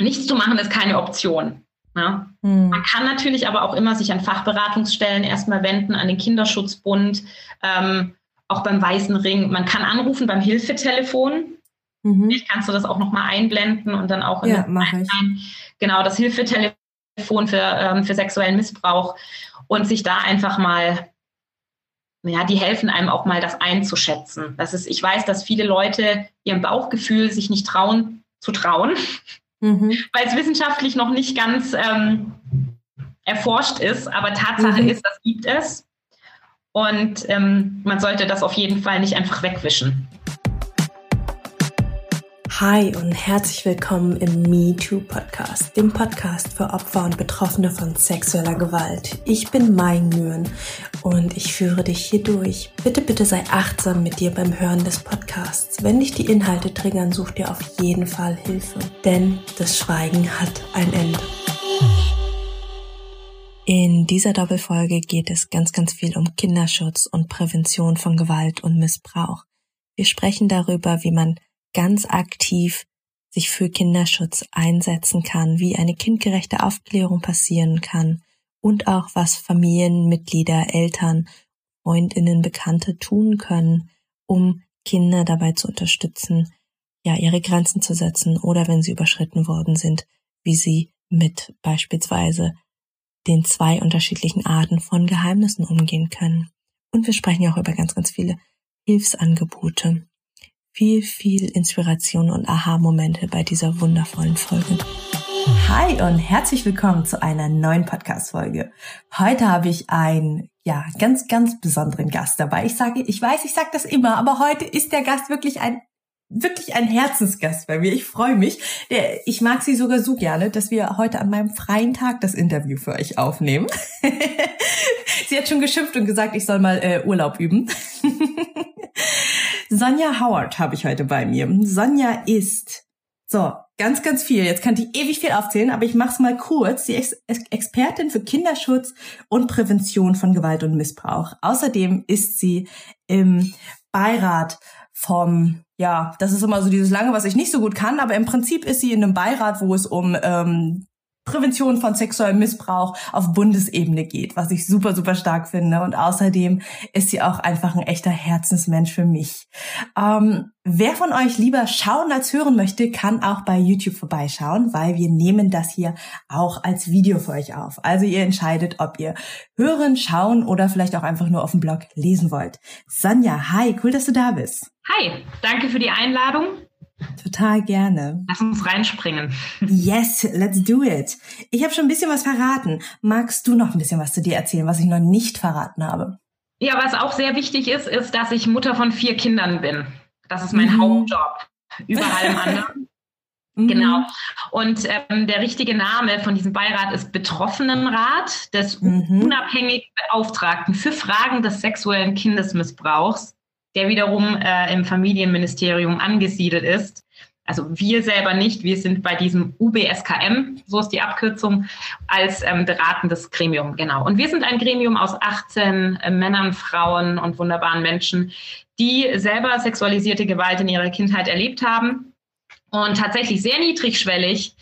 nichts zu machen ist keine Option. Ja. Mhm. Man kann natürlich aber auch immer sich an Fachberatungsstellen erstmal wenden, an den Kinderschutzbund, ähm, auch beim Weißen Ring. Man kann anrufen beim Hilfetelefon. Mhm. Vielleicht kannst du das auch nochmal einblenden und dann auch in ja, ich. Genau, das Hilfetelefon für, ähm, für sexuellen Missbrauch und sich da einfach mal ja, die helfen einem auch mal, das einzuschätzen. Das ist, ich weiß, dass viele Leute ihrem Bauchgefühl sich nicht trauen zu trauen, mhm. weil es wissenschaftlich noch nicht ganz ähm, erforscht ist. Aber Tatsache mhm. ist, das gibt es. Und ähm, man sollte das auf jeden Fall nicht einfach wegwischen. Hi und herzlich willkommen im Me Too Podcast, dem Podcast für Opfer und Betroffene von sexueller Gewalt. Ich bin Mai Nguyen und ich führe dich hier durch. Bitte, bitte sei achtsam mit dir beim Hören des Podcasts. Wenn dich die Inhalte triggern, such dir auf jeden Fall Hilfe, denn das Schweigen hat ein Ende. In dieser Doppelfolge geht es ganz, ganz viel um Kinderschutz und Prävention von Gewalt und Missbrauch. Wir sprechen darüber, wie man ganz aktiv sich für Kinderschutz einsetzen kann, wie eine kindgerechte Aufklärung passieren kann und auch was Familienmitglieder, Eltern, Freundinnen, Bekannte tun können, um Kinder dabei zu unterstützen, ja, ihre Grenzen zu setzen oder wenn sie überschritten worden sind, wie sie mit beispielsweise den zwei unterschiedlichen Arten von Geheimnissen umgehen können. Und wir sprechen ja auch über ganz, ganz viele Hilfsangebote viel, viel Inspiration und Aha-Momente bei dieser wundervollen Folge. Hi und herzlich willkommen zu einer neuen Podcast-Folge. Heute habe ich einen, ja, ganz, ganz besonderen Gast dabei. Ich sage, ich weiß, ich sage das immer, aber heute ist der Gast wirklich ein wirklich ein Herzensgast bei mir. Ich freue mich. Ich mag sie sogar so gerne, dass wir heute an meinem freien Tag das Interview für euch aufnehmen. sie hat schon geschimpft und gesagt, ich soll mal äh, Urlaub üben. Sonja Howard habe ich heute bei mir. Sonja ist so ganz, ganz viel. Jetzt kann ich ewig viel aufzählen, aber ich mache es mal kurz. Sie ist Expertin für Kinderschutz und Prävention von Gewalt und Missbrauch. Außerdem ist sie im Beirat vom, ja, das ist immer so dieses lange, was ich nicht so gut kann, aber im Prinzip ist sie in einem Beirat, wo es um ähm, Prävention von sexuellem Missbrauch auf Bundesebene geht, was ich super, super stark finde. Und außerdem ist sie auch einfach ein echter Herzensmensch für mich. Ähm, wer von euch lieber schauen als hören möchte, kann auch bei YouTube vorbeischauen, weil wir nehmen das hier auch als Video für euch auf. Also ihr entscheidet, ob ihr hören, schauen oder vielleicht auch einfach nur auf dem Blog lesen wollt. Sonja, hi, cool, dass du da bist. Hi, danke für die Einladung. Total gerne. Lass uns reinspringen. Yes, let's do it. Ich habe schon ein bisschen was verraten. Magst du noch ein bisschen was zu dir erzählen, was ich noch nicht verraten habe? Ja, was auch sehr wichtig ist, ist, dass ich Mutter von vier Kindern bin. Das ist mein mhm. Hauptjob. Über allem anderen. Mhm. Genau. Und ähm, der richtige Name von diesem Beirat ist Betroffenenrat des mhm. unabhängigen Beauftragten für Fragen des sexuellen Kindesmissbrauchs der wiederum äh, im Familienministerium angesiedelt ist. Also wir selber nicht, wir sind bei diesem UBSKM, so ist die Abkürzung, als ähm, beratendes Gremium, genau. Und wir sind ein Gremium aus 18 äh, Männern, Frauen und wunderbaren Menschen, die selber sexualisierte Gewalt in ihrer Kindheit erlebt haben und tatsächlich sehr niedrigschwellig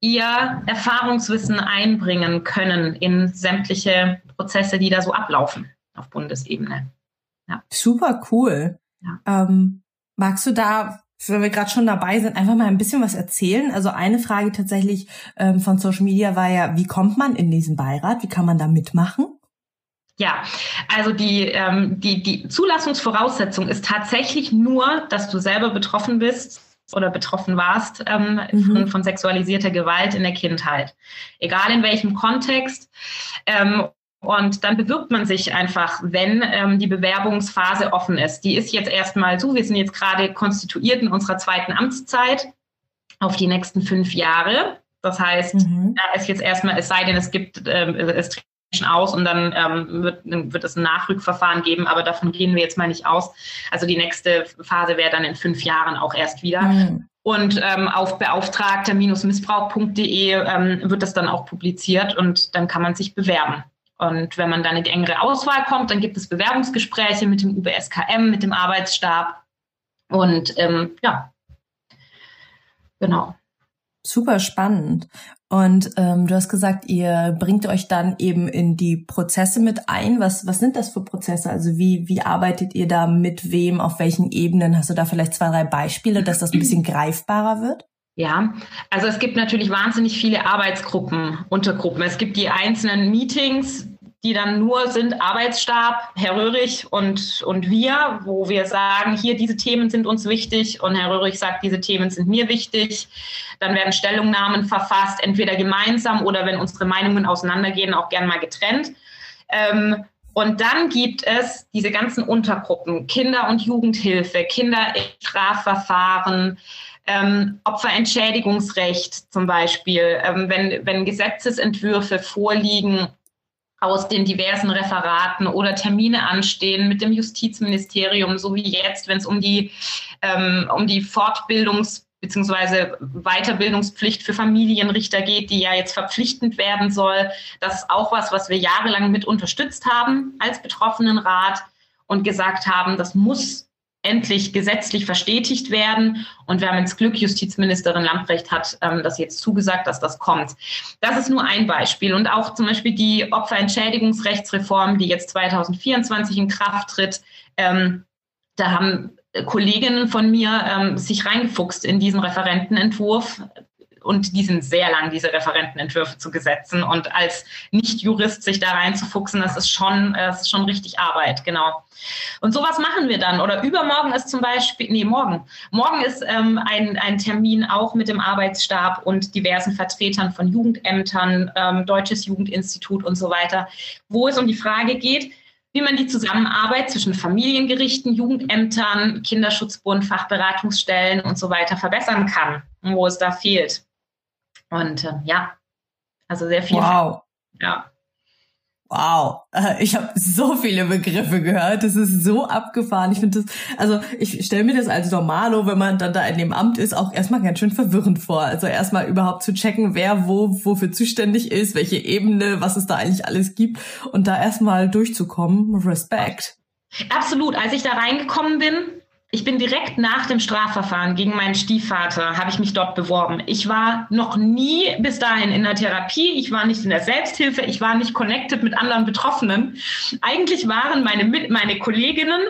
ihr Erfahrungswissen einbringen können in sämtliche Prozesse, die da so ablaufen auf Bundesebene. Ja. Super cool. Ja. Ähm, magst du da, wenn wir gerade schon dabei sind, einfach mal ein bisschen was erzählen? Also eine Frage tatsächlich ähm, von Social Media war ja, wie kommt man in diesen Beirat? Wie kann man da mitmachen? Ja, also die, ähm, die, die Zulassungsvoraussetzung ist tatsächlich nur, dass du selber betroffen bist oder betroffen warst ähm, mhm. von, von, sexualisierter Gewalt in der Kindheit. Egal in welchem Kontext. Ähm, und dann bewirbt man sich einfach, wenn ähm, die Bewerbungsphase offen ist. Die ist jetzt erstmal so, wir sind jetzt gerade konstituiert in unserer zweiten Amtszeit auf die nächsten fünf Jahre. Das heißt, mhm. da ist jetzt erstmal, es sei denn, es gibt, ähm, es tritt aus und dann ähm, wird, wird es ein Nachrückverfahren geben, aber davon gehen wir jetzt mal nicht aus. Also die nächste Phase wäre dann in fünf Jahren auch erst wieder. Mhm. Und ähm, auf beauftragter-missbrauch.de ähm, wird das dann auch publiziert und dann kann man sich bewerben. Und wenn man dann in die engere Auswahl kommt, dann gibt es Bewerbungsgespräche mit dem UBSKM, mit dem Arbeitsstab. Und ähm, ja, genau. Super spannend. Und ähm, du hast gesagt, ihr bringt euch dann eben in die Prozesse mit ein. Was, was sind das für Prozesse? Also wie, wie arbeitet ihr da mit wem, auf welchen Ebenen? Hast du da vielleicht zwei, drei Beispiele, dass das ein bisschen greifbarer wird? Ja, also es gibt natürlich wahnsinnig viele Arbeitsgruppen, Untergruppen. Es gibt die einzelnen Meetings, die dann nur sind Arbeitsstab, Herr Röhrig und, und wir, wo wir sagen, hier, diese Themen sind uns wichtig und Herr Röhrig sagt, diese Themen sind mir wichtig. Dann werden Stellungnahmen verfasst, entweder gemeinsam oder wenn unsere Meinungen auseinandergehen, auch gern mal getrennt. Ähm, und dann gibt es diese ganzen Untergruppen, Kinder- und Jugendhilfe, Kinderstrafverfahren, ähm, Opferentschädigungsrecht zum Beispiel, ähm, wenn, wenn Gesetzesentwürfe vorliegen aus den diversen Referaten oder Termine anstehen mit dem Justizministerium, so wie jetzt, wenn es um die, ähm, um die Fortbildungs- bzw. Weiterbildungspflicht für Familienrichter geht, die ja jetzt verpflichtend werden soll. Das ist auch was, was wir jahrelang mit unterstützt haben als Betroffenenrat und gesagt haben, das muss endlich gesetzlich verstetigt werden. Und wir haben ins Glück, Justizministerin Lamprecht hat ähm, das jetzt zugesagt, dass das kommt. Das ist nur ein Beispiel. Und auch zum Beispiel die Opferentschädigungsrechtsreform, die jetzt 2024 in Kraft tritt. Ähm, da haben Kolleginnen von mir ähm, sich reingefuchst in diesen Referentenentwurf und die sind sehr lang, diese Referentenentwürfe zu gesetzen. Und als Nicht-Jurist sich da reinzufuchsen, das ist schon, das ist schon richtig Arbeit, genau. Und sowas machen wir dann. Oder übermorgen ist zum Beispiel, nee, morgen. Morgen ist ähm, ein, ein Termin auch mit dem Arbeitsstab und diversen Vertretern von Jugendämtern, ähm, Deutsches Jugendinstitut und so weiter, wo es um die Frage geht, wie man die Zusammenarbeit zwischen Familiengerichten, Jugendämtern, Kinderschutzbund, Fachberatungsstellen und so weiter verbessern kann, wo es da fehlt. Und äh, ja, also sehr viel. Wow. Ja. Wow, äh, ich habe so viele Begriffe gehört. Das ist so abgefahren. Ich finde das, also ich stelle mir das als Normalo, wenn man dann da in dem Amt ist, auch erstmal ganz schön verwirrend vor. Also erstmal überhaupt zu checken, wer wo wofür zuständig ist, welche Ebene, was es da eigentlich alles gibt und da erstmal durchzukommen. Respekt. Absolut. Als ich da reingekommen bin, ich bin direkt nach dem Strafverfahren gegen meinen Stiefvater, habe ich mich dort beworben. Ich war noch nie bis dahin in der Therapie, ich war nicht in der Selbsthilfe, ich war nicht connected mit anderen Betroffenen. Eigentlich waren meine, meine Kolleginnen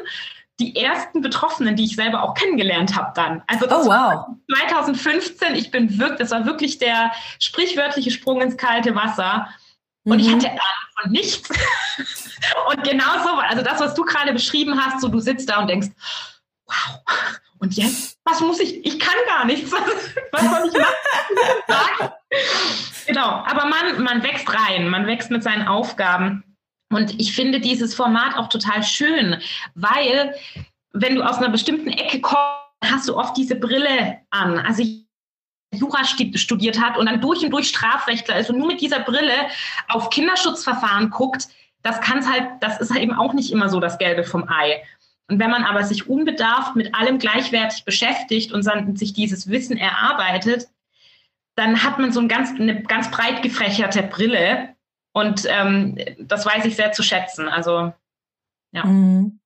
die ersten Betroffenen, die ich selber auch kennengelernt habe dann. Also das oh, wow. 2015, ich bin wirklich, das war wirklich der sprichwörtliche Sprung ins kalte Wasser. Und mhm. ich hatte Ahnung von nichts. und genau so, also das, was du gerade beschrieben hast, so du sitzt da und denkst, wow, und jetzt, was muss ich, ich kann gar nichts, was, soll ich machen? genau, aber man, man wächst rein, man wächst mit seinen Aufgaben. Und ich finde dieses Format auch total schön, weil wenn du aus einer bestimmten Ecke kommst, hast du oft diese Brille an. Also Jura studiert hat und dann durch und durch Strafrechtler ist und nur mit dieser Brille auf Kinderschutzverfahren guckt, das kann halt, das ist halt eben auch nicht immer so das Gelbe vom Ei. Und wenn man aber sich unbedarft mit allem gleichwertig beschäftigt und sich dieses Wissen erarbeitet, dann hat man so ein ganz, eine ganz breit gefächerte Brille. Und ähm, das weiß ich sehr zu schätzen. Also, ja. Mhm.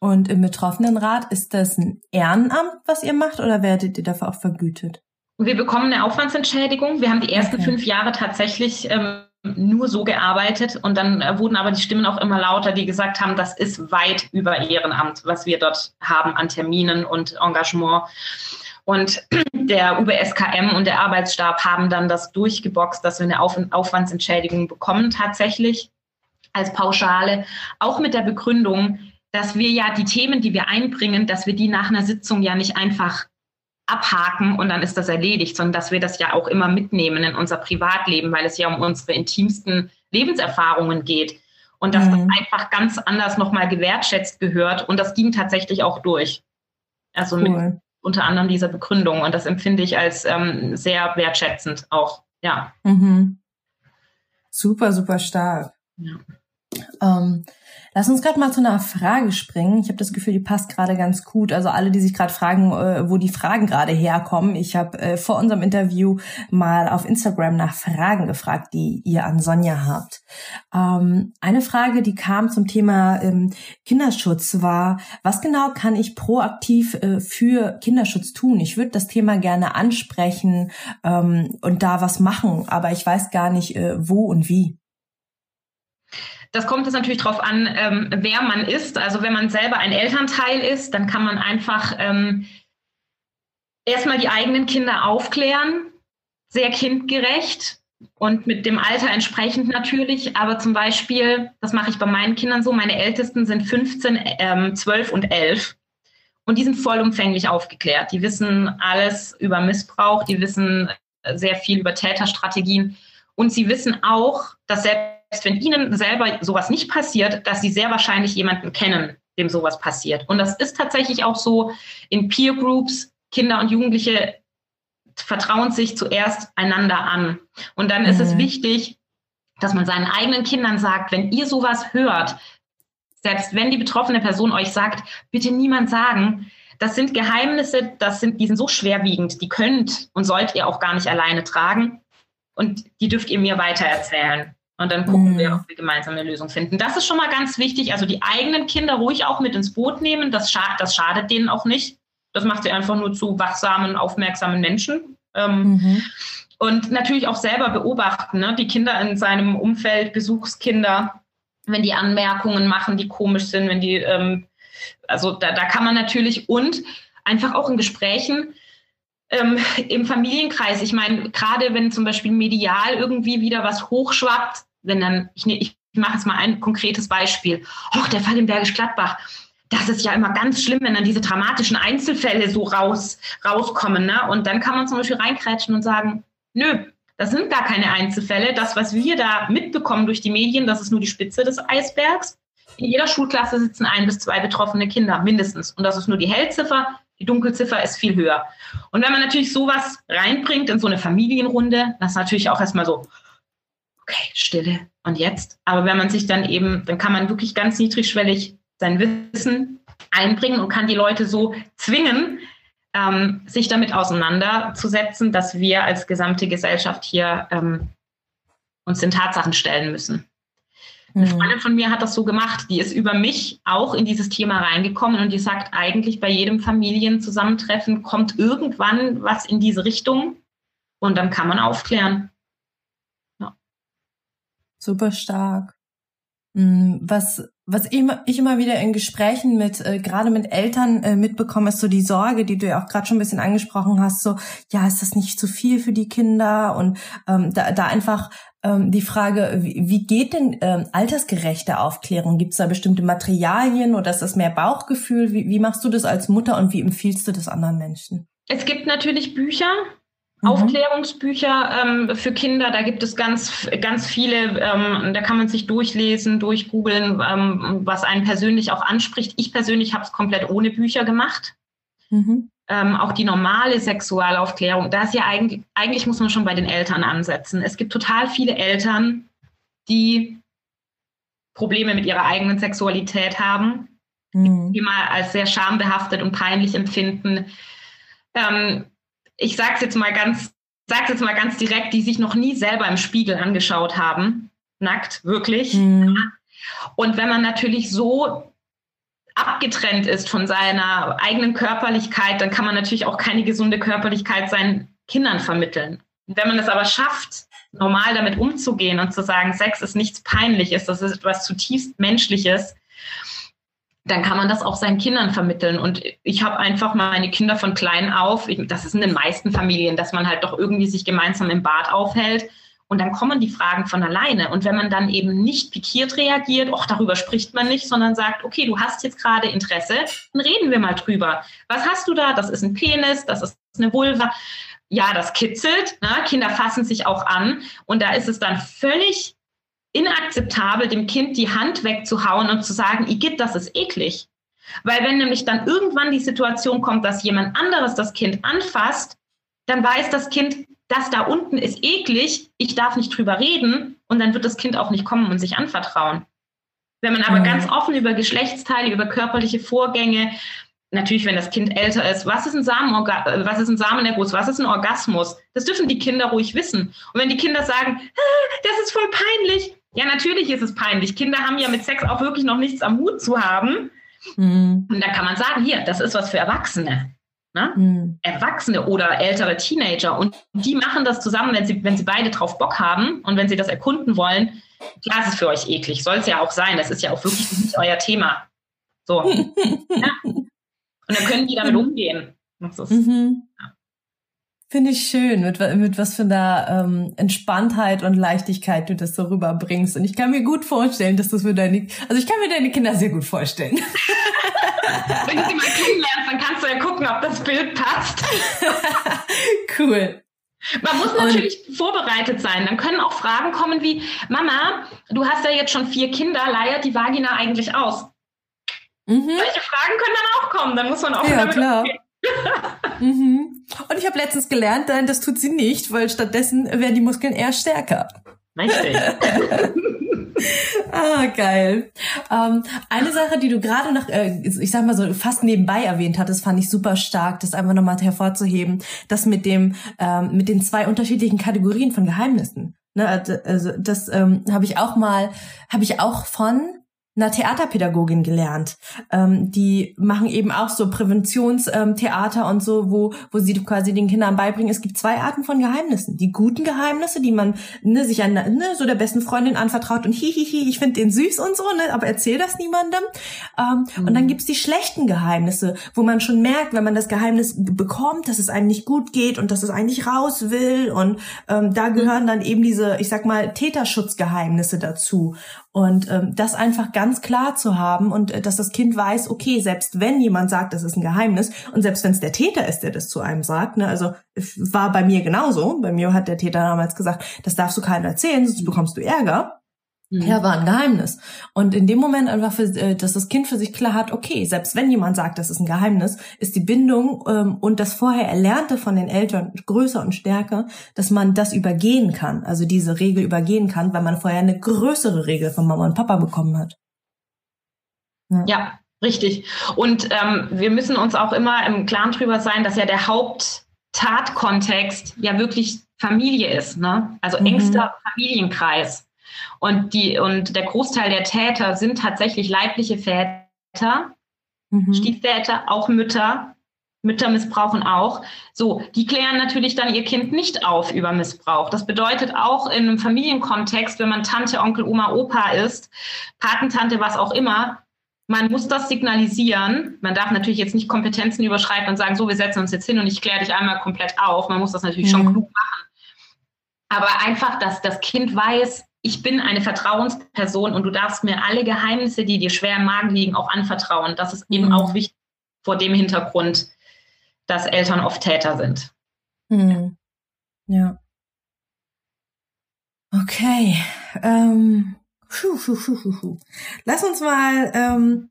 Und im Betroffenenrat ist das ein Ehrenamt, was ihr macht, oder werdet ihr dafür auch vergütet? Wir bekommen eine Aufwandsentschädigung. Wir haben die ersten okay. fünf Jahre tatsächlich ähm, nur so gearbeitet und dann äh, wurden aber die Stimmen auch immer lauter, die gesagt haben, das ist weit über Ehrenamt, was wir dort haben an Terminen und Engagement. Und der UBSKM und der Arbeitsstab haben dann das durchgeboxt, dass wir eine Auf Aufwandsentschädigung bekommen tatsächlich als Pauschale, auch mit der Begründung, dass wir ja die Themen, die wir einbringen, dass wir die nach einer Sitzung ja nicht einfach abhaken und dann ist das erledigt, sondern dass wir das ja auch immer mitnehmen in unser Privatleben, weil es ja um unsere intimsten Lebenserfahrungen geht und dass mhm. das einfach ganz anders nochmal gewertschätzt gehört und das ging tatsächlich auch durch. Also cool. mit unter anderem dieser Begründung und das empfinde ich als ähm, sehr wertschätzend auch, ja. Mhm. Super, super stark. Ja. Ähm, Lass uns gerade mal zu einer Frage springen. Ich habe das Gefühl, die passt gerade ganz gut. Also alle, die sich gerade fragen, äh, wo die Fragen gerade herkommen. Ich habe äh, vor unserem Interview mal auf Instagram nach Fragen gefragt, die ihr an Sonja habt. Ähm, eine Frage, die kam zum Thema ähm, Kinderschutz war, was genau kann ich proaktiv äh, für Kinderschutz tun? Ich würde das Thema gerne ansprechen ähm, und da was machen, aber ich weiß gar nicht, äh, wo und wie. Das kommt jetzt natürlich darauf an, ähm, wer man ist. Also wenn man selber ein Elternteil ist, dann kann man einfach ähm, erstmal die eigenen Kinder aufklären, sehr kindgerecht und mit dem Alter entsprechend natürlich. Aber zum Beispiel, das mache ich bei meinen Kindern so, meine Ältesten sind 15, ähm, 12 und 11. Und die sind vollumfänglich aufgeklärt. Die wissen alles über Missbrauch, die wissen sehr viel über Täterstrategien. Und sie wissen auch, dass selbst wenn ihnen selber sowas nicht passiert, dass sie sehr wahrscheinlich jemanden kennen, dem sowas passiert. Und das ist tatsächlich auch so in Peer Groups. Kinder und Jugendliche vertrauen sich zuerst einander an. Und dann mhm. ist es mhm. wichtig, dass man seinen eigenen Kindern sagt, wenn ihr sowas hört, selbst wenn die betroffene Person euch sagt, bitte niemand sagen, das sind Geheimnisse, das sind, die sind so schwerwiegend, die könnt und sollt ihr auch gar nicht alleine tragen. Und die dürft ihr mir weitererzählen. Und dann gucken mhm. wir, ob wir gemeinsam eine Lösung finden. Das ist schon mal ganz wichtig. Also die eigenen Kinder ruhig auch mit ins Boot nehmen. Das, schadet, das schadet denen auch nicht. Das macht sie einfach nur zu wachsamen, aufmerksamen Menschen. Ähm, mhm. Und natürlich auch selber beobachten, ne? die Kinder in seinem Umfeld, Besuchskinder, wenn die Anmerkungen machen, die komisch sind, wenn die, ähm, also da, da kann man natürlich und einfach auch in Gesprächen ähm, im Familienkreis. Ich meine, gerade wenn zum Beispiel medial irgendwie wieder was hochschwappt, wenn dann, ich, ne, ich mache jetzt mal ein konkretes Beispiel. Och, der Fall in Bergisch Gladbach. Das ist ja immer ganz schlimm, wenn dann diese dramatischen Einzelfälle so raus, rauskommen. Ne? Und dann kann man zum Beispiel reinkrätschen und sagen, nö, das sind gar keine Einzelfälle. Das, was wir da mitbekommen durch die Medien, das ist nur die Spitze des Eisbergs. In jeder Schulklasse sitzen ein bis zwei betroffene Kinder mindestens. Und das ist nur die Hellziffer. Die Dunkelziffer ist viel höher. Und wenn man natürlich sowas reinbringt in so eine Familienrunde, das ist natürlich auch erstmal so, okay, Stille. Und jetzt? Aber wenn man sich dann eben, dann kann man wirklich ganz niedrigschwellig sein Wissen einbringen und kann die Leute so zwingen, ähm, sich damit auseinanderzusetzen, dass wir als gesamte Gesellschaft hier ähm, uns den Tatsachen stellen müssen. Eine mhm. Freundin von mir hat das so gemacht, die ist über mich auch in dieses Thema reingekommen und die sagt eigentlich bei jedem Familienzusammentreffen kommt irgendwann was in diese Richtung und dann kann man aufklären. Super stark. Mm, was, was ich immer wieder in Gesprächen mit, äh, gerade mit Eltern äh, mitbekomme, ist so die Sorge, die du ja auch gerade schon ein bisschen angesprochen hast, so, ja, ist das nicht zu viel für die Kinder? Und ähm, da, da einfach ähm, die Frage, wie, wie geht denn ähm, altersgerechte Aufklärung? Gibt es da bestimmte Materialien oder ist das mehr Bauchgefühl? Wie, wie machst du das als Mutter und wie empfiehlst du das anderen Menschen? Es gibt natürlich Bücher, Mhm. Aufklärungsbücher ähm, für Kinder, da gibt es ganz, ganz viele, ähm, da kann man sich durchlesen, durchgoogeln, ähm, was einen persönlich auch anspricht. Ich persönlich habe es komplett ohne Bücher gemacht. Mhm. Ähm, auch die normale Sexualaufklärung, da ist ja eigentlich, eigentlich muss man schon bei den Eltern ansetzen. Es gibt total viele Eltern, die Probleme mit ihrer eigenen Sexualität haben, mhm. die mal als sehr schambehaftet und peinlich empfinden. Ähm, ich sage es jetzt mal ganz, sag's jetzt mal ganz direkt, die sich noch nie selber im Spiegel angeschaut haben, nackt, wirklich. Mhm. Und wenn man natürlich so abgetrennt ist von seiner eigenen Körperlichkeit, dann kann man natürlich auch keine gesunde Körperlichkeit seinen Kindern vermitteln. Wenn man es aber schafft, normal damit umzugehen und zu sagen, Sex ist nichts Peinliches, das ist etwas zutiefst Menschliches, dann kann man das auch seinen Kindern vermitteln. Und ich habe einfach meine Kinder von klein auf, das ist in den meisten Familien, dass man halt doch irgendwie sich gemeinsam im Bad aufhält. Und dann kommen die Fragen von alleine. Und wenn man dann eben nicht pikiert reagiert, ach, darüber spricht man nicht, sondern sagt, okay, du hast jetzt gerade Interesse, dann reden wir mal drüber. Was hast du da? Das ist ein Penis, das ist eine Vulva. Ja, das kitzelt. Ne? Kinder fassen sich auch an. Und da ist es dann völlig inakzeptabel, dem Kind die Hand wegzuhauen und zu sagen, Igitt, das ist eklig. Weil wenn nämlich dann irgendwann die Situation kommt, dass jemand anderes das Kind anfasst, dann weiß das Kind, das da unten ist eklig, ich darf nicht drüber reden und dann wird das Kind auch nicht kommen und sich anvertrauen. Wenn man aber mhm. ganz offen über Geschlechtsteile, über körperliche Vorgänge, natürlich, wenn das Kind älter ist, was ist ein Samenorga was ist ein Samenerguss, was ist ein Orgasmus? Das dürfen die Kinder ruhig wissen. Und wenn die Kinder sagen, ah, das ist voll peinlich, ja, natürlich ist es peinlich. Kinder haben ja mit Sex auch wirklich noch nichts am Hut zu haben. Mhm. Und da kann man sagen, hier, das ist was für Erwachsene. Ne? Mhm. Erwachsene oder ältere Teenager. Und die machen das zusammen, wenn sie, wenn sie beide drauf Bock haben und wenn sie das erkunden wollen. Klar ist es für euch eklig, soll es ja auch sein. Das ist ja auch wirklich nicht euer Thema. So. ja. Und dann können die damit umgehen. Ist, mhm. ja. Finde ich schön, mit, mit was für einer ähm, Entspanntheit und Leichtigkeit du das so rüberbringst. Und ich kann mir gut vorstellen, dass das für deine, also ich kann mir deine Kinder sehr gut vorstellen. Wenn du sie mal kennenlernst, dann kannst du ja gucken, ob das Bild passt. cool. Man muss natürlich und, vorbereitet sein. Dann können auch Fragen kommen wie, Mama, du hast ja jetzt schon vier Kinder, leiert die Vagina eigentlich aus? Mhm. Solche Fragen können dann auch kommen. Dann muss man auch ja, damit klar. Umgehen. Mhm. Und ich habe letztens gelernt, nein, das tut sie nicht, weil stattdessen werden die Muskeln eher stärker. Richtig. ah, geil. Ähm, eine Sache, die du gerade noch, äh, ich sag mal so, fast nebenbei erwähnt hattest, fand ich super stark, das einfach nochmal hervorzuheben, das mit dem, ähm, mit den zwei unterschiedlichen Kategorien von Geheimnissen. Ne, also, also das ähm, habe ich auch mal, habe ich auch von einer Theaterpädagogin gelernt. Ähm, die machen eben auch so Präventionstheater ähm, und so, wo, wo sie quasi den Kindern beibringen, es gibt zwei Arten von Geheimnissen. Die guten Geheimnisse, die man ne, sich an ne, so der besten Freundin anvertraut und hihihi, ich finde den süß und so, ne, aber erzähl das niemandem. Ähm, mhm. Und dann gibt's die schlechten Geheimnisse, wo man schon merkt, wenn man das Geheimnis bekommt, dass es einem nicht gut geht und dass es eigentlich raus will. Und ähm, da gehören dann eben diese, ich sag mal, Täterschutzgeheimnisse dazu. Und ähm, das einfach ganz klar zu haben und äh, dass das Kind weiß, okay, selbst wenn jemand sagt, das ist ein Geheimnis und selbst wenn es der Täter ist, der das zu einem sagt, ne, also war bei mir genauso. Bei mir hat der Täter damals gesagt, das darfst du keinem erzählen, sonst bekommst du Ärger. Mhm. Ja, war ein Geheimnis. Und in dem Moment einfach, für, äh, dass das Kind für sich klar hat, okay, selbst wenn jemand sagt, das ist ein Geheimnis, ist die Bindung ähm, und das vorher Erlernte von den Eltern größer und stärker, dass man das übergehen kann, also diese Regel übergehen kann, weil man vorher eine größere Regel von Mama und Papa bekommen hat. Ja, ja richtig. Und ähm, wir müssen uns auch immer im Klaren drüber sein, dass ja der Haupttatkontext ja wirklich Familie ist, ne? Also mhm. engster Familienkreis. Und, die, und der Großteil der Täter sind tatsächlich leibliche Väter, mhm. Stiefväter, auch Mütter. Mütter missbrauchen auch. So, die klären natürlich dann ihr Kind nicht auf über Missbrauch. Das bedeutet auch in einem Familienkontext, wenn man Tante, Onkel, Oma, Opa ist, Patentante, was auch immer, man muss das signalisieren. Man darf natürlich jetzt nicht Kompetenzen überschreiten und sagen, so, wir setzen uns jetzt hin und ich kläre dich einmal komplett auf. Man muss das natürlich mhm. schon klug machen. Aber einfach, dass das Kind weiß, ich bin eine Vertrauensperson und du darfst mir alle Geheimnisse, die dir schwer im Magen liegen, auch anvertrauen. Das ist eben mhm. auch wichtig vor dem Hintergrund, dass Eltern oft Täter sind. Mhm. Ja. Okay. Ähm. Schuh, schuh, schuh, schuh, schuh. Lass uns mal ähm,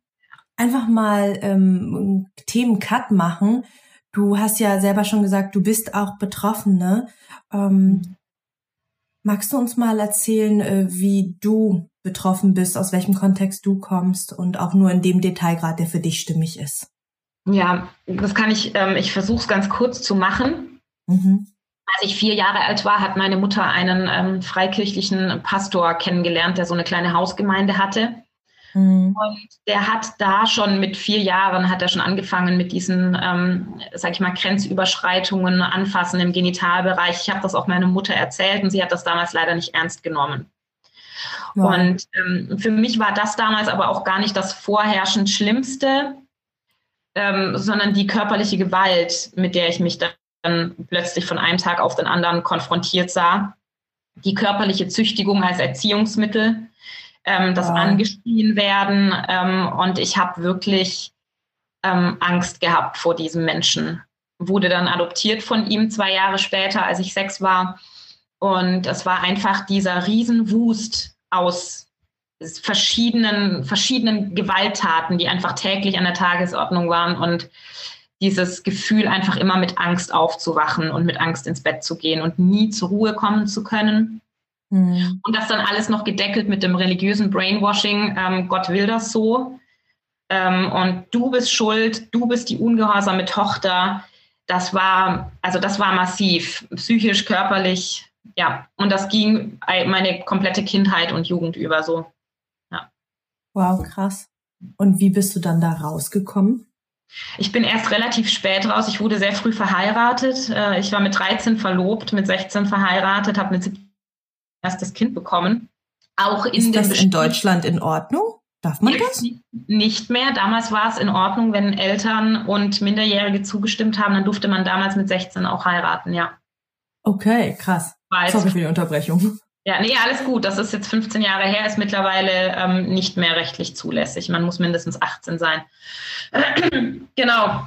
einfach mal ähm, Themen-Cut machen. Du hast ja selber schon gesagt, du bist auch Betroffene. Ähm, Magst du uns mal erzählen, äh, wie du betroffen bist, aus welchem Kontext du kommst und auch nur in dem Detail gerade, der für dich stimmig ist? Ja, das kann ich, ähm, ich versuche es ganz kurz zu machen. Mhm. Als ich vier Jahre alt war, hat meine Mutter einen ähm, freikirchlichen Pastor kennengelernt, der so eine kleine Hausgemeinde hatte. Mhm. Und der hat da schon mit vier Jahren hat er schon angefangen mit diesen, ähm, sag ich mal, Grenzüberschreitungen, Anfassen im Genitalbereich. Ich habe das auch meiner Mutter erzählt und sie hat das damals leider nicht ernst genommen. Ja. Und ähm, für mich war das damals aber auch gar nicht das vorherrschend Schlimmste, ähm, sondern die körperliche Gewalt, mit der ich mich dann plötzlich von einem Tag auf den anderen konfrontiert sah. Die körperliche Züchtigung als Erziehungsmittel, ähm, das ja. angeschrien werden. Ähm, und ich habe wirklich ähm, Angst gehabt vor diesem Menschen. Wurde dann adoptiert von ihm zwei Jahre später, als ich sechs war. Und es war einfach dieser Riesenwust aus verschiedenen, verschiedenen Gewalttaten, die einfach täglich an der Tagesordnung waren und dieses Gefühl, einfach immer mit Angst aufzuwachen und mit Angst ins Bett zu gehen und nie zur Ruhe kommen zu können. Mhm. Und das dann alles noch gedeckelt mit dem religiösen Brainwashing. Ähm, Gott will das so. Ähm, und du bist schuld, du bist die ungehorsame Tochter. Das war, also das war massiv, psychisch, körperlich, ja. Und das ging meine komplette Kindheit und Jugend über so. Ja. Wow, krass. Und wie bist du dann da rausgekommen? Ich bin erst relativ spät raus. Ich wurde sehr früh verheiratet. Äh, ich war mit 13 verlobt, mit 16 verheiratet, habe mit 17 erstes Kind bekommen. Auch in Ist das in Deutschland in Ordnung? Darf man das? Nicht mehr. Damals war es in Ordnung, wenn Eltern und Minderjährige zugestimmt haben, dann durfte man damals mit 16 auch heiraten, ja. Okay, krass. Weiß. Sorry für die Unterbrechung. Ja, nee, alles gut. Das ist jetzt 15 Jahre her, ist mittlerweile ähm, nicht mehr rechtlich zulässig. Man muss mindestens 18 sein. genau.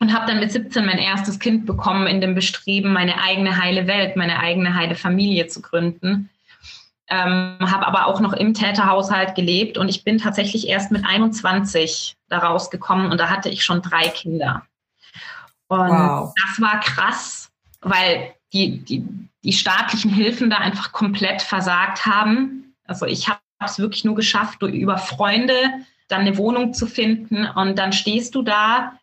Und habe dann mit 17 mein erstes Kind bekommen in dem Bestreben, meine eigene heile Welt, meine eigene heile Familie zu gründen ähm, habe aber auch noch im Täterhaushalt gelebt und ich bin tatsächlich erst mit 21 da rausgekommen und da hatte ich schon drei Kinder. Und wow. das war krass, weil die, die, die staatlichen Hilfen da einfach komplett versagt haben. Also ich habe es wirklich nur geschafft, über Freunde dann eine Wohnung zu finden und dann stehst du da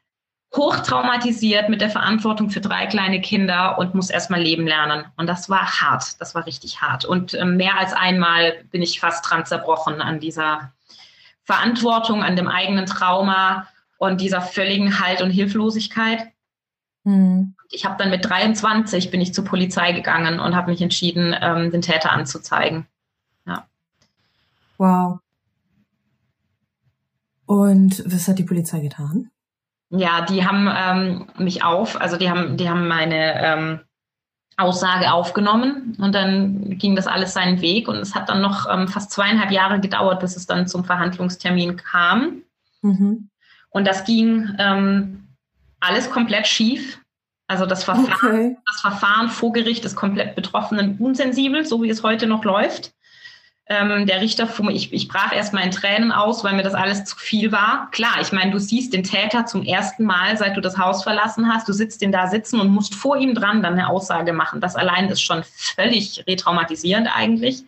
hochtraumatisiert mit der Verantwortung für drei kleine Kinder und muss erstmal leben lernen. Und das war hart, das war richtig hart. Und äh, mehr als einmal bin ich fast dran zerbrochen an dieser Verantwortung, an dem eigenen Trauma und dieser völligen Halt und Hilflosigkeit. Mhm. Ich habe dann mit 23 bin ich zur Polizei gegangen und habe mich entschieden, ähm, den Täter anzuzeigen. Ja. Wow. Und was hat die Polizei getan? Ja, die haben ähm, mich auf, also die haben, die haben meine ähm, Aussage aufgenommen und dann ging das alles seinen Weg und es hat dann noch ähm, fast zweieinhalb Jahre gedauert, bis es dann zum Verhandlungstermin kam. Mhm. Und das ging ähm, alles komplett schief. Also das Verfahren, okay. das Verfahren vor Gericht ist komplett Betroffenen unsensibel, so wie es heute noch läuft. Ähm, der Richter, ich, ich brach erst mal in Tränen aus, weil mir das alles zu viel war. Klar, ich meine, du siehst den Täter zum ersten Mal, seit du das Haus verlassen hast. Du sitzt den da sitzen und musst vor ihm dran dann eine Aussage machen. Das allein ist schon völlig retraumatisierend eigentlich.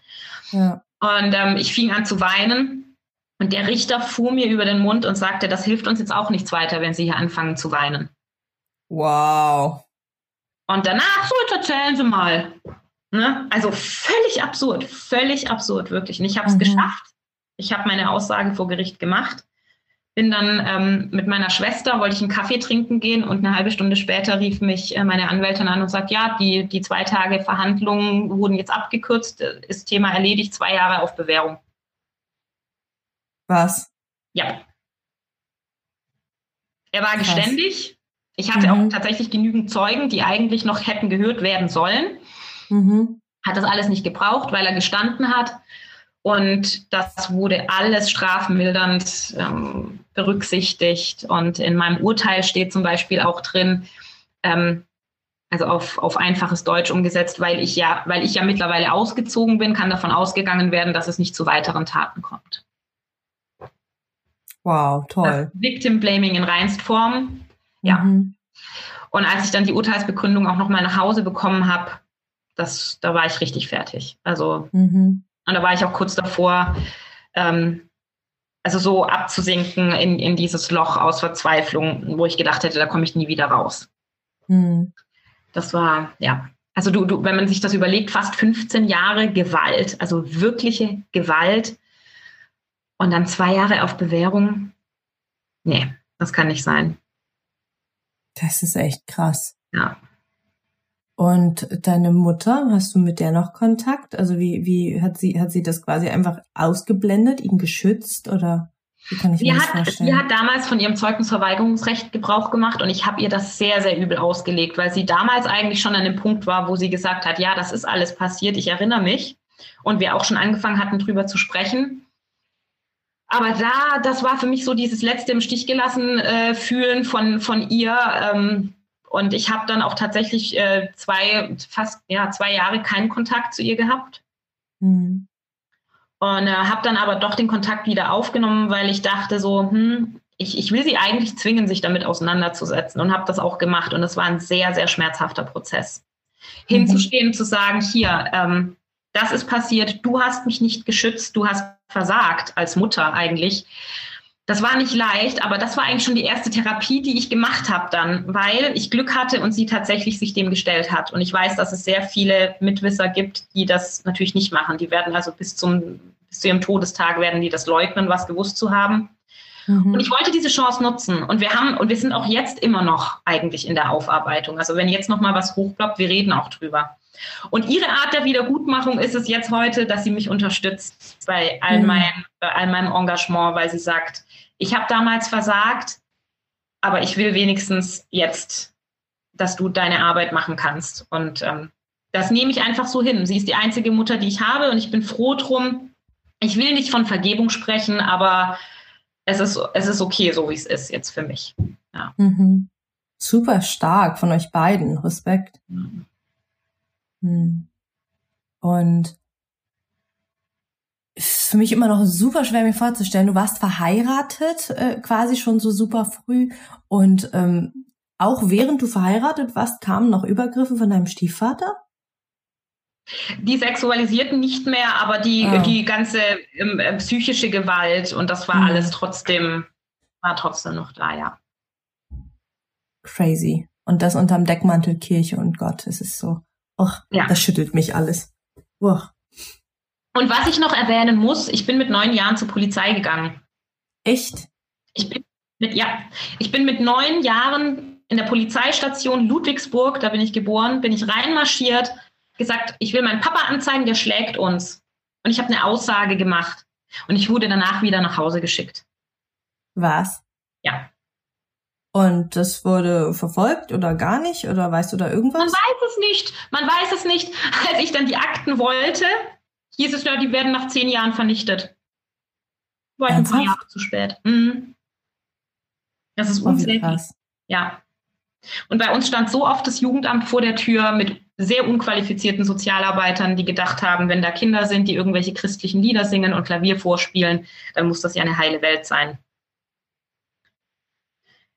Ja. Und ähm, ich fing an zu weinen. Und der Richter fuhr mir über den Mund und sagte, das hilft uns jetzt auch nichts weiter, wenn Sie hier anfangen zu weinen. Wow. Und danach, so, jetzt erzählen Sie mal. Ne? Also völlig absurd, völlig absurd, wirklich. Und ich habe es mhm. geschafft. Ich habe meine Aussage vor Gericht gemacht. Bin dann ähm, mit meiner Schwester, wollte ich einen Kaffee trinken gehen und eine halbe Stunde später rief mich äh, meine Anwältin an und sagt, ja, die, die zwei Tage Verhandlungen wurden jetzt abgekürzt, äh, ist Thema erledigt, zwei Jahre auf Bewährung. Was? Ja. Er war Krass. geständig. Ich hatte mhm. auch tatsächlich genügend Zeugen, die eigentlich noch hätten gehört werden sollen. Mhm. Hat das alles nicht gebraucht, weil er gestanden hat. Und das wurde alles strafmildernd ähm, berücksichtigt. Und in meinem Urteil steht zum Beispiel auch drin, ähm, also auf, auf einfaches Deutsch umgesetzt, weil ich ja, weil ich ja mittlerweile ausgezogen bin, kann davon ausgegangen werden, dass es nicht zu weiteren Taten kommt. Wow, toll. Das Victim Blaming in Reinstform. Ja. Mhm. Und als ich dann die Urteilsbegründung auch nochmal nach Hause bekommen habe, das, da war ich richtig fertig. Also, mhm. und da war ich auch kurz davor, ähm, also so abzusinken in, in dieses Loch aus Verzweiflung, wo ich gedacht hätte, da komme ich nie wieder raus. Mhm. Das war, ja. Also du, du, wenn man sich das überlegt, fast 15 Jahre Gewalt, also wirkliche Gewalt und dann zwei Jahre auf Bewährung. Nee, das kann nicht sein. Das ist echt krass. Ja. Und deine Mutter, hast du mit der noch Kontakt? Also wie, wie hat sie, hat sie das quasi einfach ausgeblendet, ihn geschützt oder wie kann ich mir das vorstellen? Sie hat damals von ihrem Zeugnisverweigerungsrecht Gebrauch gemacht und ich habe ihr das sehr, sehr übel ausgelegt, weil sie damals eigentlich schon an dem Punkt war, wo sie gesagt hat, ja, das ist alles passiert, ich erinnere mich. Und wir auch schon angefangen hatten, drüber zu sprechen. Aber da, das war für mich so dieses letzte im Stich gelassen äh, fühlen von, von ihr. Ähm, und ich habe dann auch tatsächlich äh, zwei, fast ja, zwei Jahre keinen Kontakt zu ihr gehabt. Mhm. Und äh, habe dann aber doch den Kontakt wieder aufgenommen, weil ich dachte so, hm, ich, ich will sie eigentlich zwingen, sich damit auseinanderzusetzen und habe das auch gemacht. Und es war ein sehr, sehr schmerzhafter Prozess. Mhm. Hinzustehen, zu sagen, hier, ähm, das ist passiert, du hast mich nicht geschützt, du hast versagt als Mutter eigentlich. Das war nicht leicht, aber das war eigentlich schon die erste Therapie, die ich gemacht habe dann, weil ich Glück hatte und sie tatsächlich sich dem gestellt hat. Und ich weiß, dass es sehr viele Mitwisser gibt, die das natürlich nicht machen. Die werden also bis zum bis zu ihrem Todestag werden die das leugnen, was gewusst zu haben. Mhm. Und ich wollte diese Chance nutzen. Und wir haben, und wir sind auch jetzt immer noch eigentlich in der Aufarbeitung. Also wenn jetzt noch mal was hochploppt, wir reden auch drüber. Und ihre Art der Wiedergutmachung ist es jetzt heute, dass sie mich unterstützt bei all, mhm. mein, bei all meinem Engagement, weil sie sagt, ich habe damals versagt, aber ich will wenigstens jetzt, dass du deine Arbeit machen kannst. Und ähm, das nehme ich einfach so hin. Sie ist die einzige Mutter, die ich habe und ich bin froh drum. Ich will nicht von Vergebung sprechen, aber es ist, es ist okay, so wie es ist jetzt für mich. Ja. Mhm. Super stark von euch beiden. Respekt. Mhm. Hm. Und ist für mich immer noch super schwer mir vorzustellen. Du warst verheiratet, äh, quasi schon so super früh. Und ähm, auch während du verheiratet warst, kamen noch Übergriffe von deinem Stiefvater? Die sexualisierten nicht mehr, aber die, oh. die ganze ähm, äh, psychische Gewalt und das war mhm. alles trotzdem, war trotzdem noch da, ja. Crazy. Und das unterm Deckmantel Kirche und Gott. Es ist so. Och, ja. das schüttelt mich alles. Uah. Und was ich noch erwähnen muss, ich bin mit neun Jahren zur Polizei gegangen. Echt? Ich bin mit, ja, ich bin mit neun Jahren in der Polizeistation Ludwigsburg, da bin ich geboren, bin ich reinmarschiert, gesagt, ich will meinen Papa anzeigen, der schlägt uns. Und ich habe eine Aussage gemacht. Und ich wurde danach wieder nach Hause geschickt. Was? Ja. Und das wurde verfolgt oder gar nicht? Oder weißt du da irgendwas? Man weiß es nicht. Man weiß es nicht. Als ich dann die Akten wollte, es ja, die werden nach zehn Jahren vernichtet. War ich ein paar Jahre zu spät. Mhm. Das ist unsäglich. Ja. Und bei uns stand so oft das Jugendamt vor der Tür mit sehr unqualifizierten Sozialarbeitern, die gedacht haben, wenn da Kinder sind, die irgendwelche christlichen Lieder singen und Klavier vorspielen, dann muss das ja eine heile Welt sein.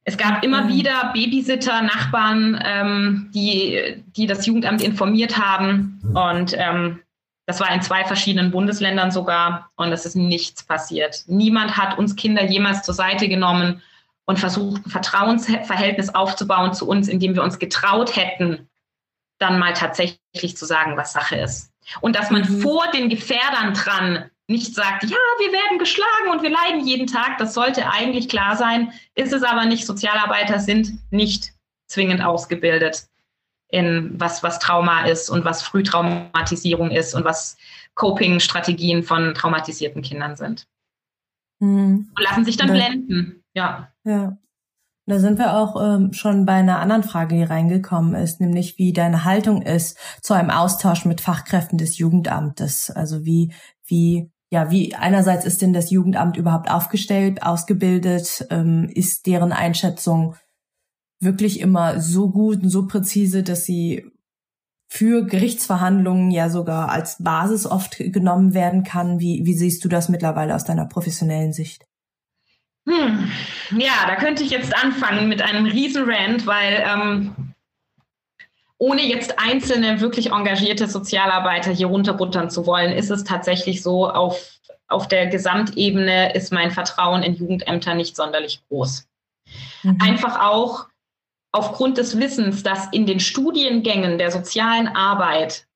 Es gab immer wieder Babysitter, Nachbarn, ähm, die, die das Jugendamt informiert haben. Und ähm, das war in zwei verschiedenen Bundesländern sogar. Und es ist nichts passiert. Niemand hat uns Kinder jemals zur Seite genommen und versucht, ein Vertrauensverhältnis aufzubauen zu uns, indem wir uns getraut hätten, dann mal tatsächlich zu sagen, was Sache ist. Und dass man mhm. vor den Gefährdern dran nicht sagt, ja, wir werden geschlagen und wir leiden jeden Tag. Das sollte eigentlich klar sein, ist es aber nicht. Sozialarbeiter sind nicht zwingend ausgebildet in was, was Trauma ist und was Frühtraumatisierung ist und was Coping-Strategien von traumatisierten Kindern sind. Mhm. Und lassen sich dann blenden. Ja. Ja. Da sind wir auch ähm, schon bei einer anderen Frage, die reingekommen ist, nämlich wie deine Haltung ist zu einem Austausch mit Fachkräften des Jugendamtes. Also wie, wie ja, wie einerseits ist denn das Jugendamt überhaupt aufgestellt, ausgebildet? Ähm, ist deren Einschätzung wirklich immer so gut und so präzise, dass sie für Gerichtsverhandlungen ja sogar als Basis oft genommen werden kann? Wie, wie siehst du das mittlerweile aus deiner professionellen Sicht? Hm. Ja, da könnte ich jetzt anfangen mit einem Riesenrand, weil ähm, ohne jetzt einzelne wirklich engagierte Sozialarbeiter hier runterbuttern zu wollen, ist es tatsächlich so, auf, auf der Gesamtebene ist mein Vertrauen in Jugendämter nicht sonderlich groß. Mhm. Einfach auch aufgrund des Wissens, dass in den Studiengängen der sozialen Arbeit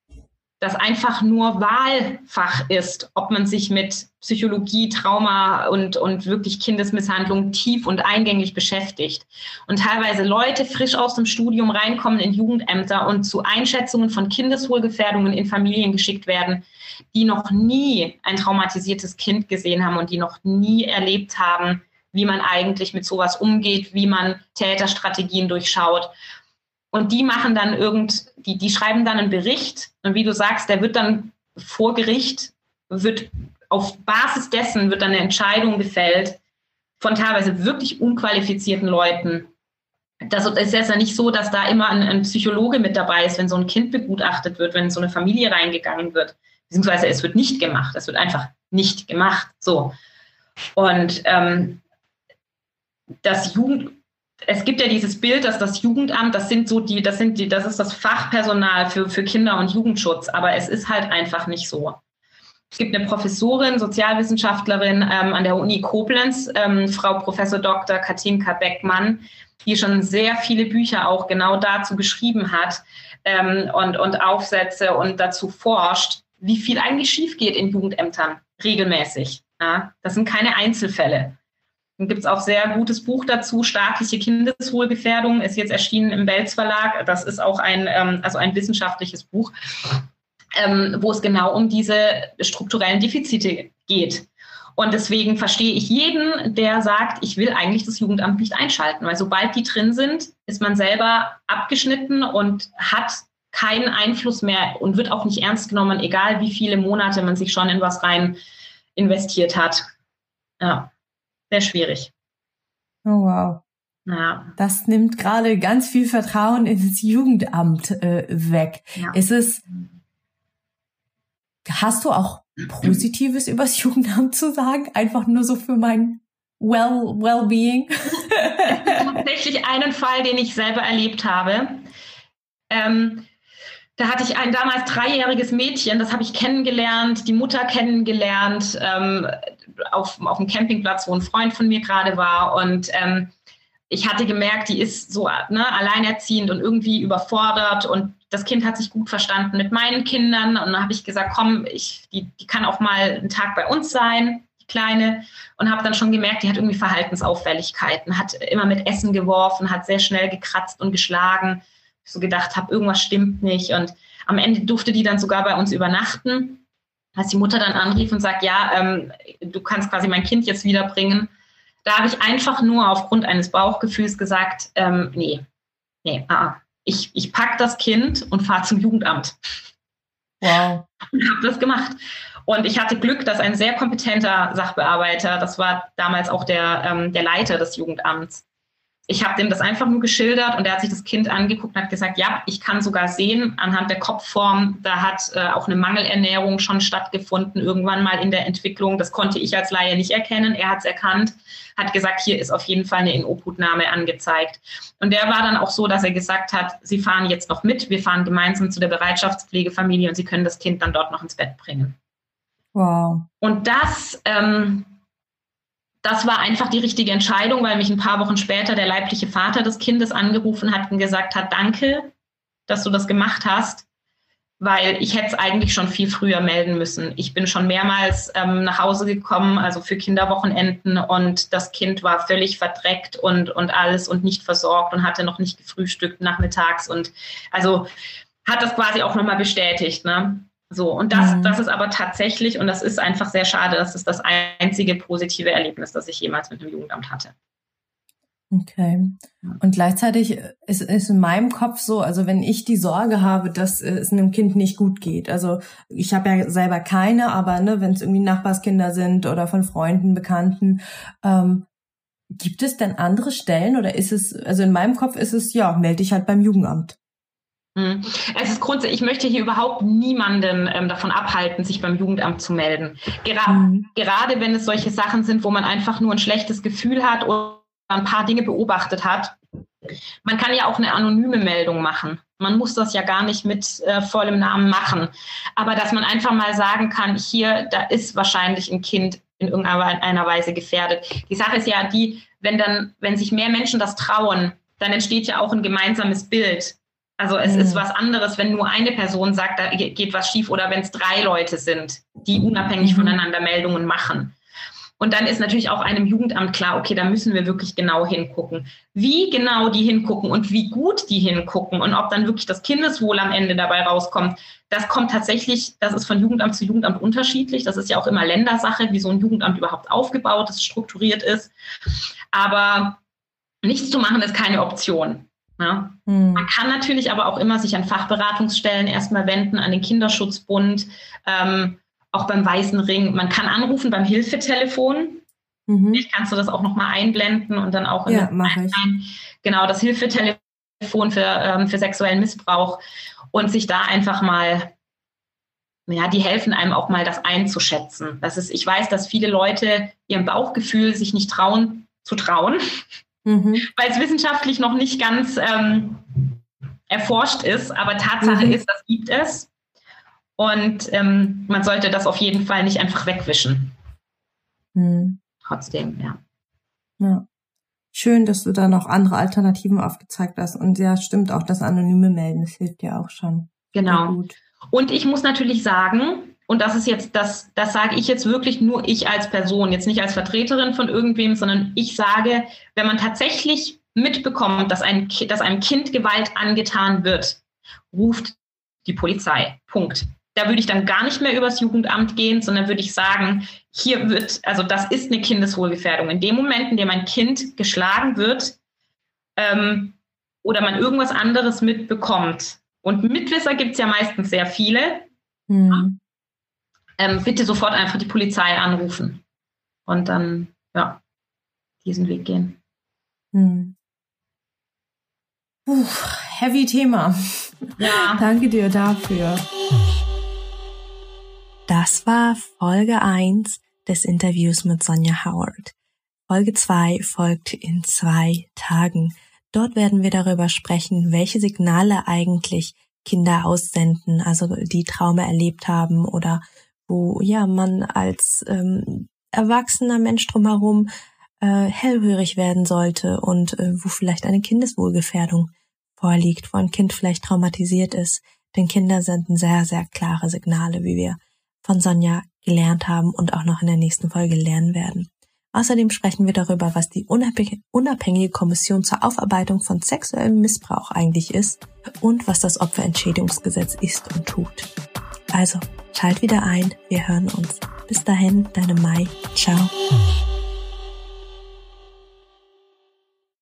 das einfach nur Wahlfach ist, ob man sich mit Psychologie, Trauma und, und wirklich Kindesmisshandlung tief und eingängig beschäftigt. Und teilweise Leute frisch aus dem Studium reinkommen in Jugendämter und zu Einschätzungen von Kindeswohlgefährdungen in Familien geschickt werden, die noch nie ein traumatisiertes Kind gesehen haben und die noch nie erlebt haben, wie man eigentlich mit sowas umgeht, wie man Täterstrategien durchschaut. Und die machen dann irgend, die, die schreiben dann einen Bericht und wie du sagst, der wird dann vor Gericht, wird auf Basis dessen wird dann eine Entscheidung gefällt von teilweise wirklich unqualifizierten Leuten. Das ist ja nicht so, dass da immer ein, ein, Psychologe mit dabei ist, wenn so ein Kind begutachtet wird, wenn so eine Familie reingegangen wird. Beziehungsweise es wird nicht gemacht. Es wird einfach nicht gemacht. So. Und ähm, das Jugend, es gibt ja dieses Bild, dass das Jugendamt, das sind so die, das sind die, das ist das Fachpersonal für, für Kinder- und Jugendschutz, aber es ist halt einfach nicht so. Es gibt eine Professorin, Sozialwissenschaftlerin ähm, an der Uni Koblenz, ähm, Frau Professor Dr. Katinka Beckmann, die schon sehr viele Bücher auch genau dazu geschrieben hat ähm, und, und Aufsätze und dazu forscht, wie viel eigentlich schief geht in Jugendämtern regelmäßig. Ja? Das sind keine Einzelfälle. Dann gibt es auch sehr gutes Buch dazu, Staatliche Kindeswohlgefährdung, ist jetzt erschienen im Belz Verlag. Das ist auch ein, ähm, also ein wissenschaftliches Buch, ähm, wo es genau um diese strukturellen Defizite geht. Und deswegen verstehe ich jeden, der sagt, ich will eigentlich das Jugendamt nicht einschalten, weil sobald die drin sind, ist man selber abgeschnitten und hat keinen Einfluss mehr und wird auch nicht ernst genommen, egal wie viele Monate man sich schon in was rein investiert hat. Ja sehr schwierig. Oh wow. Ja. Das nimmt gerade ganz viel Vertrauen ins Jugendamt äh, weg. Ja. Ist es, hast du auch Positives über das Jugendamt zu sagen? Einfach nur so für mein well, Wellbeing? tatsächlich einen Fall, den ich selber erlebt habe. Ähm, da hatte ich ein damals dreijähriges Mädchen, das habe ich kennengelernt, die Mutter kennengelernt, ähm, auf, auf dem Campingplatz, wo ein Freund von mir gerade war. Und ähm, ich hatte gemerkt, die ist so ne, alleinerziehend und irgendwie überfordert. Und das Kind hat sich gut verstanden mit meinen Kindern. Und dann habe ich gesagt, komm, ich, die, die kann auch mal einen Tag bei uns sein, die Kleine. Und habe dann schon gemerkt, die hat irgendwie Verhaltensauffälligkeiten, hat immer mit Essen geworfen, hat sehr schnell gekratzt und geschlagen so gedacht habe, irgendwas stimmt nicht. Und am Ende durfte die dann sogar bei uns übernachten. Als die Mutter dann anrief und sagt, ja, ähm, du kannst quasi mein Kind jetzt wiederbringen, da habe ich einfach nur aufgrund eines Bauchgefühls gesagt, ähm, nee, nee, ah, ich, ich pack das Kind und fahre zum Jugendamt. Wow. Und habe das gemacht. Und ich hatte Glück, dass ein sehr kompetenter Sachbearbeiter, das war damals auch der, ähm, der Leiter des Jugendamts, ich habe dem das einfach nur geschildert und er hat sich das Kind angeguckt und hat gesagt, ja, ich kann sogar sehen, anhand der Kopfform, da hat äh, auch eine Mangelernährung schon stattgefunden, irgendwann mal in der Entwicklung. Das konnte ich als Laie nicht erkennen. Er hat es erkannt, hat gesagt, hier ist auf jeden Fall eine Inobhutnahme angezeigt. Und der war dann auch so, dass er gesagt hat, Sie fahren jetzt noch mit, wir fahren gemeinsam zu der Bereitschaftspflegefamilie und Sie können das Kind dann dort noch ins Bett bringen. Wow. Und das ähm, das war einfach die richtige Entscheidung, weil mich ein paar Wochen später der leibliche Vater des Kindes angerufen hat und gesagt hat, danke, dass du das gemacht hast, weil ich hätte es eigentlich schon viel früher melden müssen. Ich bin schon mehrmals ähm, nach Hause gekommen, also für Kinderwochenenden und das Kind war völlig verdreckt und, und alles und nicht versorgt und hatte noch nicht gefrühstückt nachmittags und also hat das quasi auch nochmal bestätigt. Ne? So, und das, mhm. das ist aber tatsächlich, und das ist einfach sehr schade, das ist das einzige positive Erlebnis, das ich jemals mit dem Jugendamt hatte. Okay. Und gleichzeitig ist, ist in meinem Kopf so, also wenn ich die Sorge habe, dass es einem Kind nicht gut geht, also ich habe ja selber keine, aber ne, wenn es irgendwie Nachbarskinder sind oder von Freunden, Bekannten, ähm, gibt es denn andere Stellen oder ist es, also in meinem Kopf ist es, ja, melde dich halt beim Jugendamt. Hm. Es ist grundsätzlich, ich möchte hier überhaupt niemanden ähm, davon abhalten, sich beim Jugendamt zu melden. Gera mhm. Gerade wenn es solche Sachen sind, wo man einfach nur ein schlechtes Gefühl hat oder ein paar Dinge beobachtet hat. Man kann ja auch eine anonyme Meldung machen. Man muss das ja gar nicht mit äh, vollem Namen machen. Aber dass man einfach mal sagen kann, hier, da ist wahrscheinlich ein Kind in irgendeiner Weise gefährdet. Die Sache ist ja die, wenn dann, wenn sich mehr Menschen das trauen, dann entsteht ja auch ein gemeinsames Bild. Also es mhm. ist was anderes, wenn nur eine Person sagt, da geht was schief oder wenn es drei Leute sind, die unabhängig mhm. voneinander Meldungen machen. Und dann ist natürlich auch einem Jugendamt klar, okay, da müssen wir wirklich genau hingucken. Wie genau die hingucken und wie gut die hingucken und ob dann wirklich das Kindeswohl am Ende dabei rauskommt, das kommt tatsächlich, das ist von Jugendamt zu Jugendamt unterschiedlich. Das ist ja auch immer Ländersache, wie so ein Jugendamt überhaupt aufgebaut ist, strukturiert ist. Aber nichts zu machen ist keine Option. Ja. Hm. Man kann natürlich aber auch immer sich an Fachberatungsstellen erstmal wenden, an den Kinderschutzbund, ähm, auch beim Weißen Ring. Man kann anrufen beim Hilfetelefon. Mhm. Vielleicht kannst du das auch nochmal einblenden und dann auch in ja, genau das Hilfetelefon für, ähm, für sexuellen Missbrauch und sich da einfach mal ja, die helfen einem auch mal, das einzuschätzen. Das ist, ich weiß, dass viele Leute ihrem Bauchgefühl sich nicht trauen zu trauen mhm. weil es wissenschaftlich noch nicht ganz ähm, erforscht ist, aber Tatsache mhm. ist, das gibt es. Und ähm, man sollte das auf jeden Fall nicht einfach wegwischen. Mhm. Trotzdem, ja. Ja. Schön, dass du da noch andere Alternativen aufgezeigt hast. Und ja, stimmt auch, das anonyme Melden, das hilft ja auch schon. Genau. Und ich muss natürlich sagen, und das ist jetzt, das, das sage ich jetzt wirklich nur ich als Person, jetzt nicht als Vertreterin von irgendwem, sondern ich sage, wenn man tatsächlich mitbekommt, dass, ein, dass einem Kind Gewalt angetan wird, ruft die Polizei. Punkt. Da würde ich dann gar nicht mehr übers Jugendamt gehen, sondern würde ich sagen, hier wird, also das ist eine Kindeswohlgefährdung. In dem Moment, in dem ein Kind geschlagen wird ähm, oder man irgendwas anderes mitbekommt, und Mitwisser gibt es ja meistens sehr viele, mhm ähm, bitte sofort einfach die Polizei anrufen und dann, ja, diesen Weg gehen. Hm. Puh, heavy Thema. Ja. Danke dir dafür. Das war Folge 1 des Interviews mit Sonja Howard. Folge 2 folgt in zwei Tagen. Dort werden wir darüber sprechen, welche Signale eigentlich Kinder aussenden, also die Traume erlebt haben oder wo ja man als ähm, erwachsener Mensch drumherum äh, hellhörig werden sollte und äh, wo vielleicht eine Kindeswohlgefährdung vorliegt, wo ein Kind vielleicht traumatisiert ist. Denn Kinder senden sehr, sehr klare Signale, wie wir von Sonja gelernt haben und auch noch in der nächsten Folge lernen werden. Außerdem sprechen wir darüber, was die unabhängige Kommission zur Aufarbeitung von sexuellem Missbrauch eigentlich ist und was das Opferentschädigungsgesetz ist und tut. Also, schalt wieder ein, wir hören uns. Bis dahin, deine Mai. Ciao.